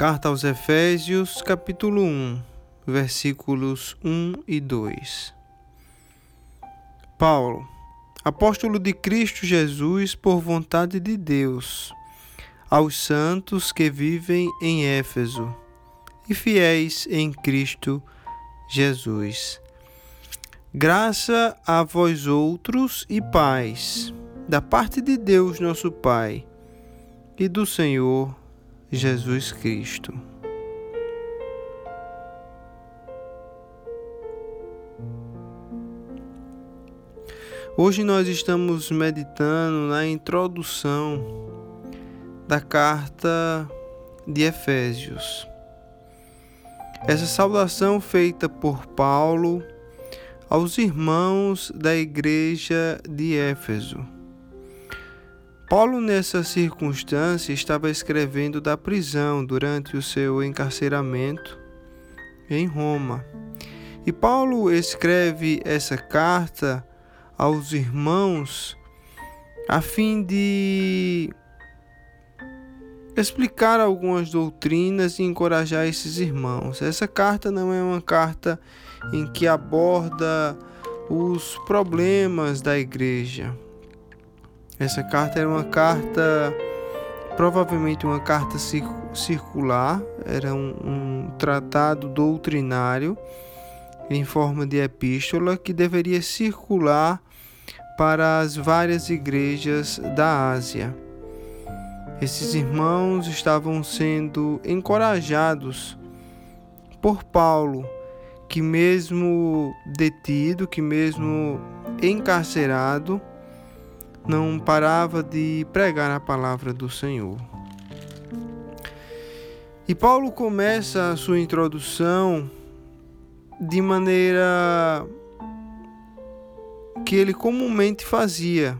Carta aos Efésios, capítulo 1, versículos 1 e 2. Paulo, apóstolo de Cristo Jesus por vontade de Deus, aos santos que vivem em Éfeso e fiéis em Cristo Jesus. Graça a vós outros e paz, da parte de Deus nosso Pai e do Senhor Jesus Cristo. Hoje nós estamos meditando na introdução da carta de Efésios. Essa saudação feita por Paulo aos irmãos da igreja de Éfeso. Paulo, nessa circunstância, estava escrevendo da prisão durante o seu encarceramento em Roma. E Paulo escreve essa carta aos irmãos a fim de explicar algumas doutrinas e encorajar esses irmãos. Essa carta não é uma carta em que aborda os problemas da igreja essa carta era uma carta, provavelmente uma carta circular, era um, um tratado doutrinário em forma de epístola que deveria circular para as várias igrejas da Ásia. Esses irmãos estavam sendo encorajados por Paulo, que, mesmo detido, que, mesmo encarcerado, não parava de pregar a palavra do Senhor. E Paulo começa a sua introdução de maneira que ele comumente fazia,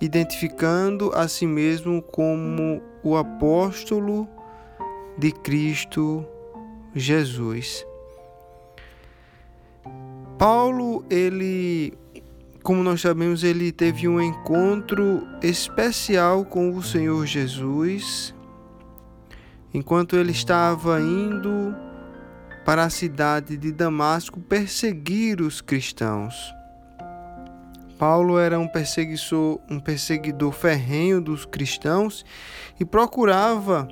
identificando a si mesmo como o apóstolo de Cristo Jesus. Paulo, ele como nós sabemos, ele teve um encontro especial com o Senhor Jesus enquanto ele estava indo para a cidade de Damasco perseguir os cristãos. Paulo era um perseguidor, um perseguidor ferrenho dos cristãos e procurava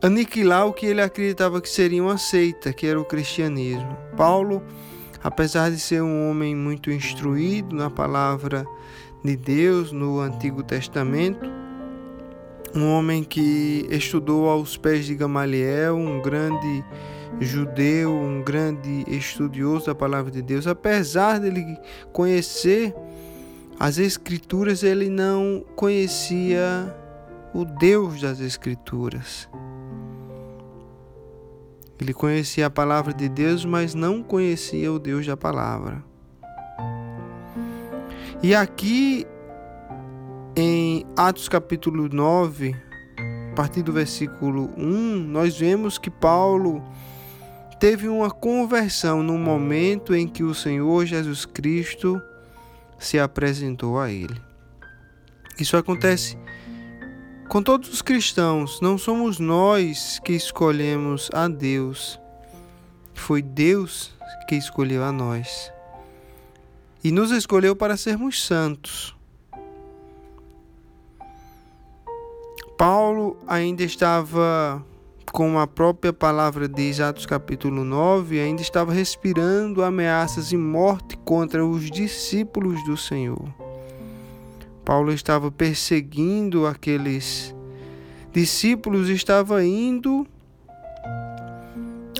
aniquilar o que ele acreditava que seria uma seita, que era o cristianismo. Paulo Apesar de ser um homem muito instruído na palavra de Deus no Antigo Testamento, um homem que estudou aos pés de Gamaliel, um grande judeu, um grande estudioso da palavra de Deus, apesar dele conhecer as Escrituras, ele não conhecia o Deus das Escrituras. Ele conhecia a palavra de Deus, mas não conhecia o Deus da palavra. E aqui em Atos capítulo 9, a partir do versículo 1, nós vemos que Paulo teve uma conversão no momento em que o Senhor Jesus Cristo se apresentou a ele. Isso acontece com todos os cristãos, não somos nós que escolhemos a Deus, foi Deus que escolheu a nós e nos escolheu para sermos santos. Paulo ainda estava, como a própria palavra diz, Atos capítulo 9, ainda estava respirando ameaças e morte contra os discípulos do Senhor. Paulo estava perseguindo aqueles discípulos, estava indo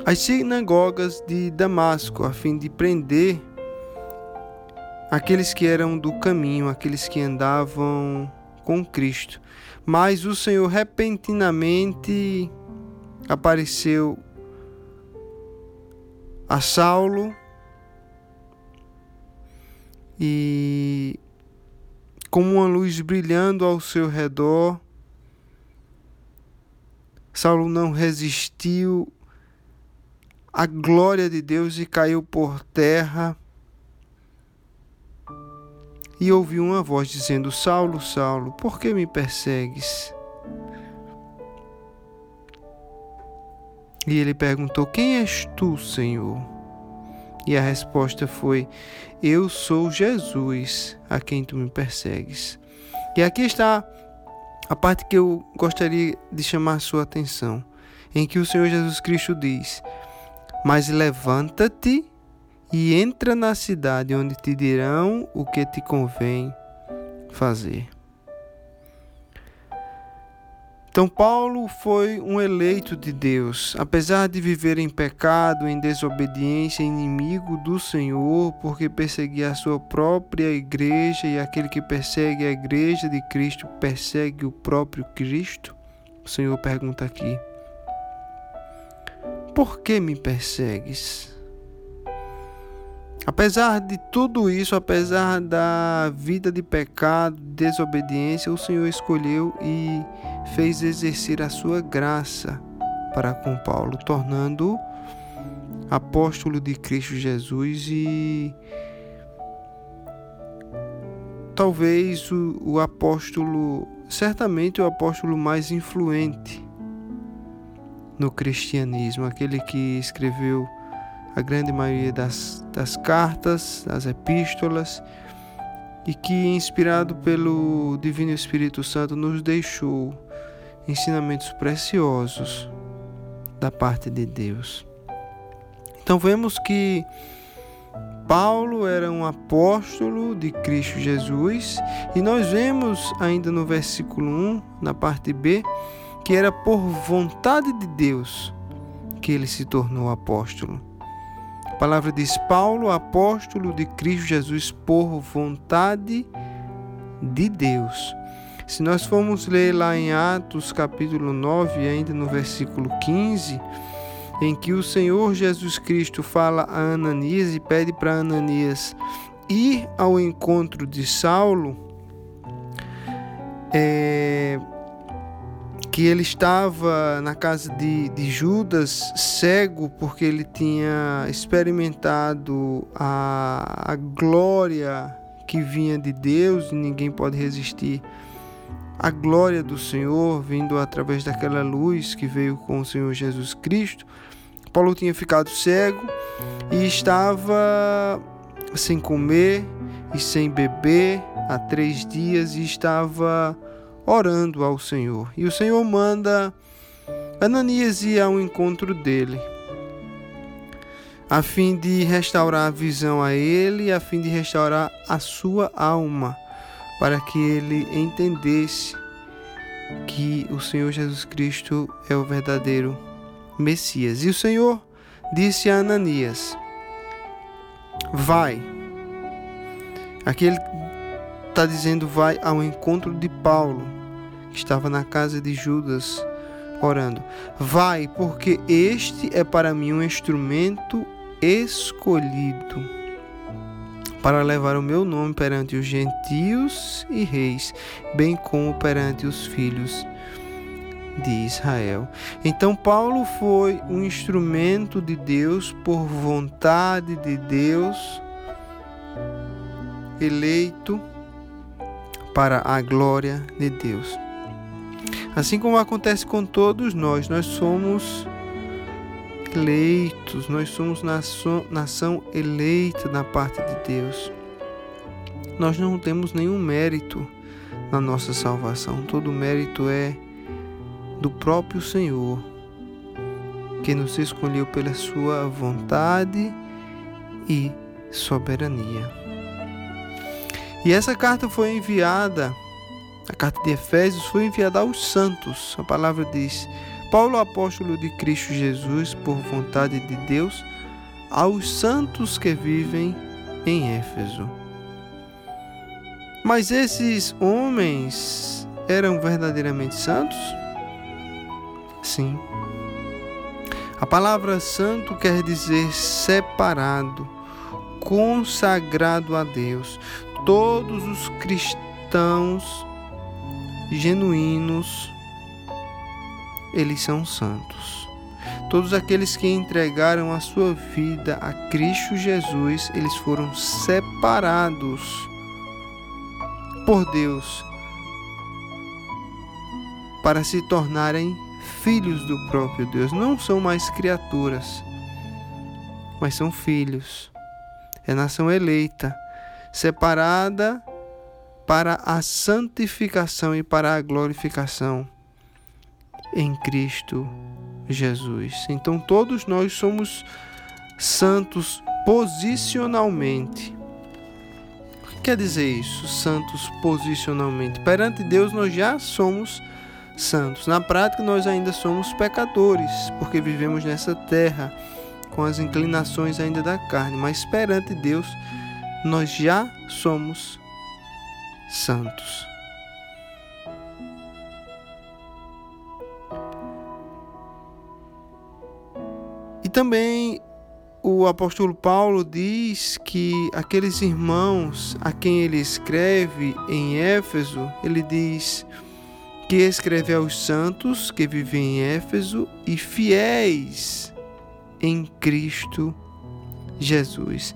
às sinagogas de Damasco a fim de prender aqueles que eram do caminho, aqueles que andavam com Cristo. Mas o Senhor repentinamente apareceu a Saulo e como uma luz brilhando ao seu redor. Saulo não resistiu à glória de Deus e caiu por terra. E ouviu uma voz dizendo: Saulo, Saulo, por que me persegues? E ele perguntou: Quem és tu, Senhor? E a resposta foi: Eu sou Jesus, a quem tu me persegues. E aqui está a parte que eu gostaria de chamar a sua atenção, em que o Senhor Jesus Cristo diz: Mas levanta-te e entra na cidade onde te dirão o que te convém fazer. Então, Paulo foi um eleito de Deus, apesar de viver em pecado, em desobediência, inimigo do Senhor, porque perseguia a sua própria igreja, e aquele que persegue a igreja de Cristo persegue o próprio Cristo. O Senhor pergunta aqui: Por que me persegues? Apesar de tudo isso, apesar da vida de pecado, desobediência, o Senhor escolheu e fez exercer a sua graça para com Paulo, tornando-o apóstolo de Cristo Jesus e talvez o, o apóstolo, certamente o apóstolo mais influente no cristianismo, aquele que escreveu a grande maioria das, das cartas, das epístolas, e que, inspirado pelo Divino Espírito Santo, nos deixou ensinamentos preciosos da parte de Deus. Então vemos que Paulo era um apóstolo de Cristo Jesus, e nós vemos ainda no versículo 1, na parte B, que era por vontade de Deus que ele se tornou apóstolo. A palavra diz: Paulo, apóstolo de Cristo Jesus, por vontade de Deus. Se nós formos ler lá em Atos capítulo 9, ainda no versículo 15, em que o Senhor Jesus Cristo fala a Ananias e pede para Ananias ir ao encontro de Saulo, é, que ele estava na casa de, de Judas cego porque ele tinha experimentado a, a glória que vinha de Deus e ninguém pode resistir a glória do Senhor vindo através daquela luz que veio com o Senhor Jesus Cristo. Paulo tinha ficado cego e estava sem comer e sem beber há três dias e estava orando ao Senhor. E o Senhor manda Ananias ir ao encontro dele, a fim de restaurar a visão a ele, a fim de restaurar a sua alma, para que ele entendesse que o Senhor Jesus Cristo é o verdadeiro Messias. E o Senhor disse a Ananias: Vai. Aqui ele está dizendo: Vai ao encontro de Paulo estava na casa de Judas orando: Vai, porque este é para mim um instrumento escolhido para levar o meu nome perante os gentios e reis, bem como perante os filhos de Israel. Então Paulo foi um instrumento de Deus por vontade de Deus, eleito para a glória de Deus. Assim como acontece com todos nós, nós somos eleitos, nós somos nação, nação eleita da parte de Deus. Nós não temos nenhum mérito na nossa salvação, todo mérito é do próprio Senhor, que nos escolheu pela sua vontade e soberania. E essa carta foi enviada a carta de Efésios foi enviada aos santos. A palavra diz: Paulo, apóstolo de Cristo Jesus, por vontade de Deus, aos santos que vivem em Éfeso. Mas esses homens eram verdadeiramente santos? Sim. A palavra santo quer dizer separado, consagrado a Deus. Todos os cristãos genuínos, eles são santos. Todos aqueles que entregaram a sua vida a Cristo Jesus, eles foram separados por Deus para se tornarem filhos do próprio Deus, não são mais criaturas, mas são filhos. É nação eleita, separada para a santificação e para a glorificação em Cristo Jesus. Então todos nós somos santos posicionalmente. O que quer dizer isso? Santos posicionalmente. Perante Deus nós já somos santos. Na prática nós ainda somos pecadores, porque vivemos nessa terra com as inclinações ainda da carne, mas perante Deus nós já somos santos. E também o apóstolo Paulo diz que aqueles irmãos a quem ele escreve em Éfeso, ele diz que escreve aos santos que vivem em Éfeso e fiéis em Cristo Jesus.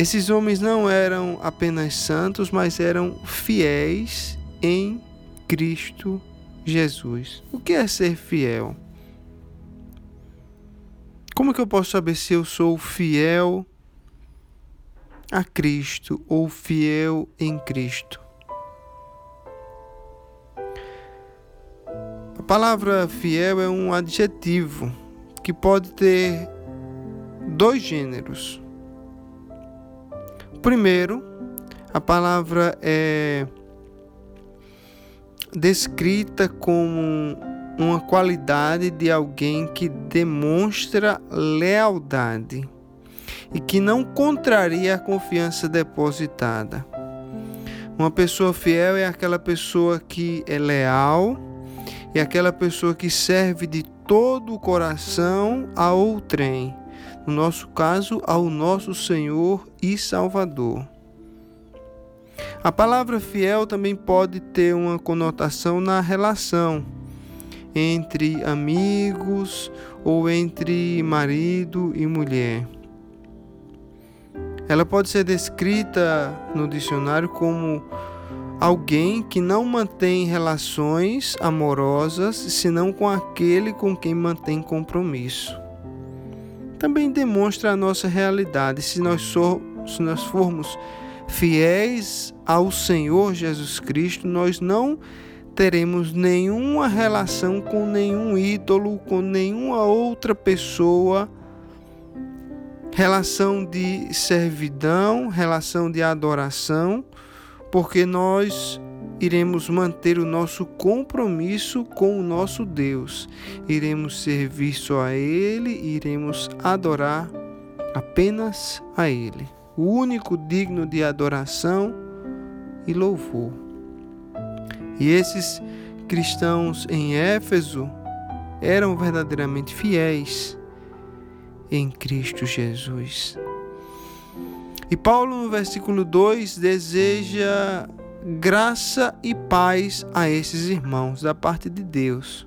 Esses homens não eram apenas santos, mas eram fiéis em Cristo Jesus. O que é ser fiel? Como que eu posso saber se eu sou fiel a Cristo ou fiel em Cristo? A palavra fiel é um adjetivo que pode ter dois gêneros. Primeiro, a palavra é descrita como uma qualidade de alguém que demonstra lealdade e que não contraria a confiança depositada. Uma pessoa fiel é aquela pessoa que é leal e aquela pessoa que serve de todo o coração a outrem, no nosso caso, ao nosso Senhor e Salvador. A palavra fiel também pode ter uma conotação na relação entre amigos ou entre marido e mulher. Ela pode ser descrita no dicionário como alguém que não mantém relações amorosas senão com aquele com quem mantém compromisso. Também demonstra a nossa realidade. Se nós, so, se nós formos fiéis ao Senhor Jesus Cristo, nós não teremos nenhuma relação com nenhum ídolo, com nenhuma outra pessoa, relação de servidão, relação de adoração, porque nós iremos manter o nosso compromisso com o nosso Deus. Iremos servir só a Ele, iremos adorar apenas a Ele, o único digno de adoração e louvor. E esses cristãos em Éfeso eram verdadeiramente fiéis em Cristo Jesus. E Paulo, no versículo 2, deseja graça e paz a esses irmãos da parte de Deus.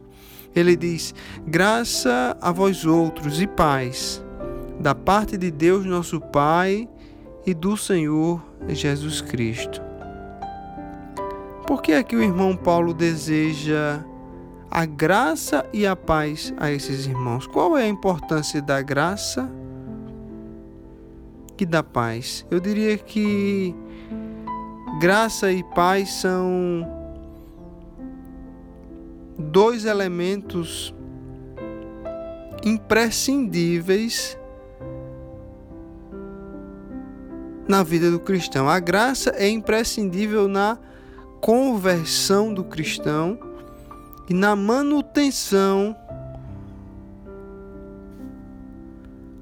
Ele diz: graça a vós outros e paz da parte de Deus, nosso Pai, e do Senhor Jesus Cristo. Por que é que o irmão Paulo deseja a graça e a paz a esses irmãos? Qual é a importância da graça e da paz? Eu diria que graça e paz são dois elementos imprescindíveis na vida do cristão. A graça é imprescindível na conversão do cristão e na manutenção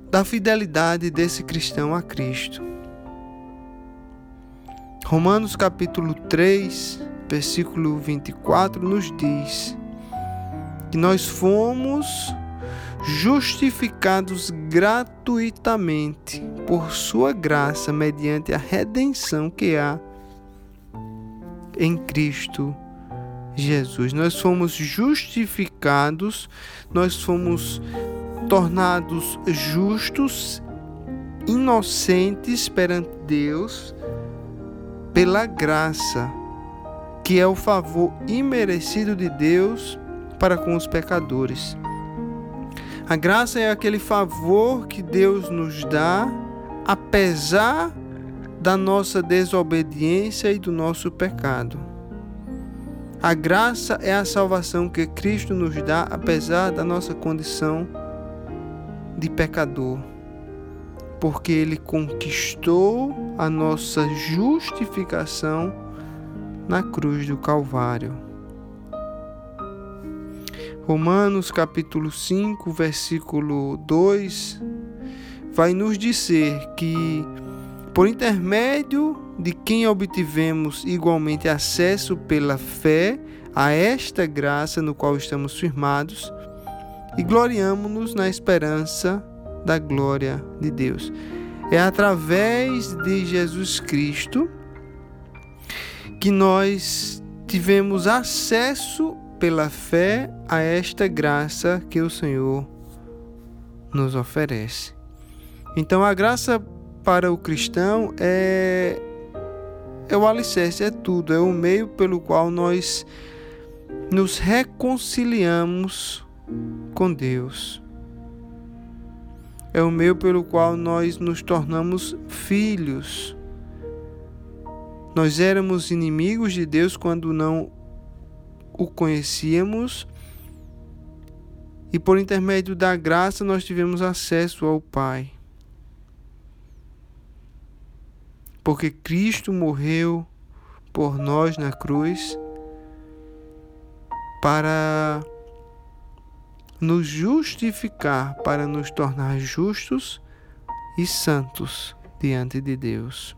da fidelidade desse cristão a Cristo. Romanos capítulo 3, versículo 24 nos diz que nós fomos justificados gratuitamente por sua graça mediante a redenção que há em Cristo Jesus. Nós fomos justificados, nós fomos tornados justos, inocentes perante Deus pela graça, que é o favor imerecido de Deus para com os pecadores. A graça é aquele favor que Deus nos dá, apesar da nossa desobediência e do nosso pecado. A graça é a salvação que Cristo nos dá, apesar da nossa condição de pecador, porque Ele conquistou a nossa justificação na cruz do Calvário. Romanos capítulo 5, versículo 2 vai nos dizer que por intermédio de quem obtivemos igualmente acesso pela fé a esta graça no qual estamos firmados e gloriamo-nos na esperança da glória de Deus. É através de Jesus Cristo que nós tivemos acesso pela fé a esta graça que o Senhor nos oferece. Então a graça para o cristão é é o alicerce, é tudo, é o meio pelo qual nós nos reconciliamos com Deus. É o meio pelo qual nós nos tornamos filhos. Nós éramos inimigos de Deus quando não o conhecíamos, e por intermédio da graça nós tivemos acesso ao Pai. porque Cristo morreu por nós na cruz para nos justificar, para nos tornar justos e santos diante de Deus.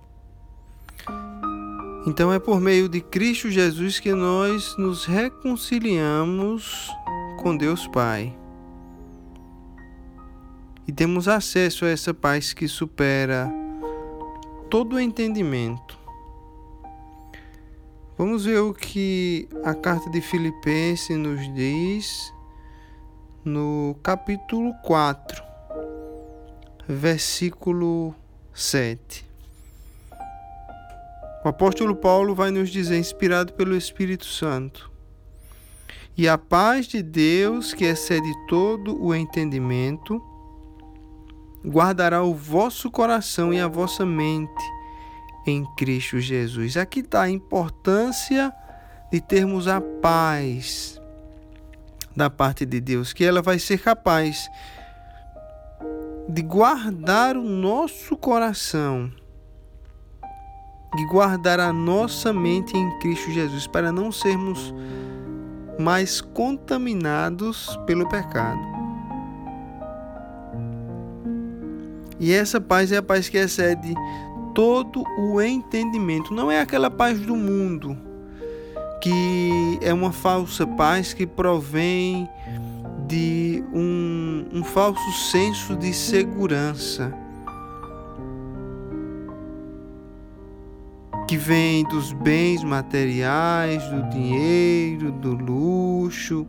Então é por meio de Cristo Jesus que nós nos reconciliamos com Deus Pai. E temos acesso a essa paz que supera todo o entendimento. Vamos ver o que a carta de Filipenses nos diz no capítulo 4, versículo 7. O apóstolo Paulo vai nos dizer, inspirado pelo Espírito Santo: E a paz de Deus, que excede todo o entendimento, guardará o vosso coração e a vossa mente em Cristo Jesus. Aqui está a importância de termos a paz da parte de Deus, que ela vai ser capaz de guardar o nosso coração, de guardar a nossa mente em Cristo Jesus, para não sermos mais contaminados pelo pecado. E essa paz é a paz que excede todo o entendimento. Não é aquela paz do mundo, que é uma falsa paz que provém de um, um falso senso de segurança. Que vem dos bens materiais, do dinheiro, do luxo,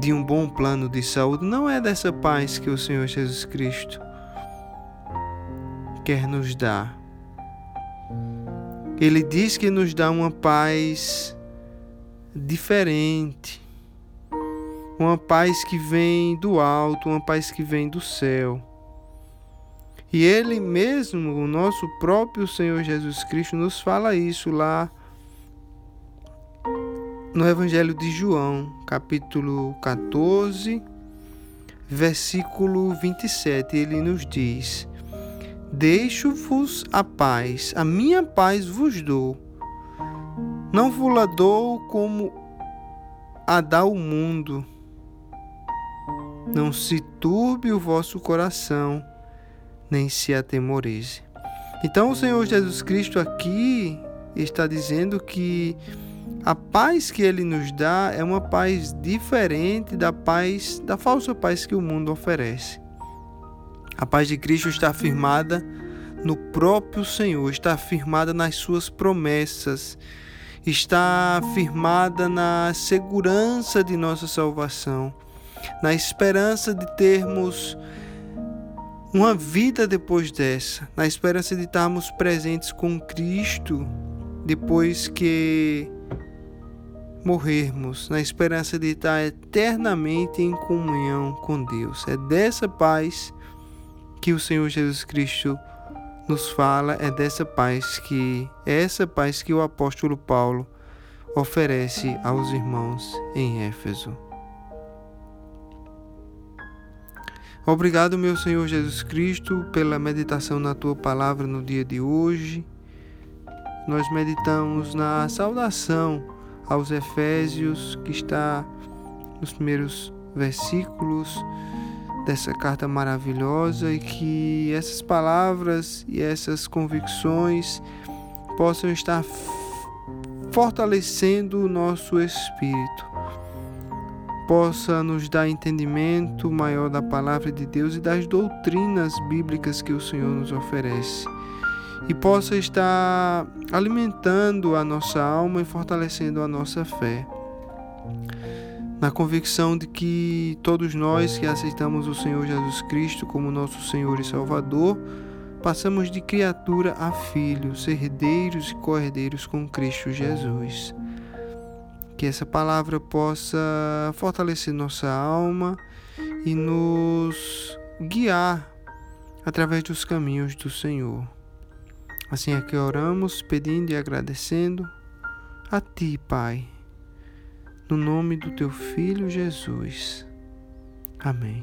de um bom plano de saúde. Não é dessa paz que o Senhor Jesus Cristo quer nos dar. Ele diz que nos dá uma paz diferente, uma paz que vem do alto, uma paz que vem do céu. E Ele mesmo, o nosso próprio Senhor Jesus Cristo, nos fala isso lá no Evangelho de João, capítulo 14, versículo 27. Ele nos diz: Deixo-vos a paz, a minha paz vos dou. Não vos dou como a dá o mundo. Não se turbe o vosso coração, nem se atemorize. Então o Senhor Jesus Cristo aqui está dizendo que a paz que ele nos dá é uma paz diferente da paz, da falsa paz que o mundo oferece. A paz de Cristo está firmada no próprio Senhor, está firmada nas suas promessas, está firmada na segurança de nossa salvação, na esperança de termos uma vida depois dessa, na esperança de estarmos presentes com Cristo depois que morrermos na esperança de estar eternamente em comunhão com Deus. É dessa paz que o Senhor Jesus Cristo nos fala, é dessa paz que é essa paz que o apóstolo Paulo oferece aos irmãos em Éfeso. Obrigado, meu Senhor Jesus Cristo, pela meditação na tua palavra no dia de hoje. Nós meditamos na saudação aos Efésios, que está nos primeiros versículos dessa carta maravilhosa e que essas palavras e essas convicções possam estar fortalecendo o nosso espírito, possa nos dar entendimento maior da palavra de Deus e das doutrinas bíblicas que o Senhor nos oferece. E possa estar alimentando a nossa alma e fortalecendo a nossa fé. Na convicção de que todos nós que aceitamos o Senhor Jesus Cristo como nosso Senhor e Salvador, passamos de criatura a filho, herdeiros e co-herdeiros com Cristo Jesus. Que essa palavra possa fortalecer nossa alma e nos guiar através dos caminhos do Senhor. Assim é que oramos, pedindo e agradecendo a Ti, Pai, no nome do Teu Filho Jesus. Amém.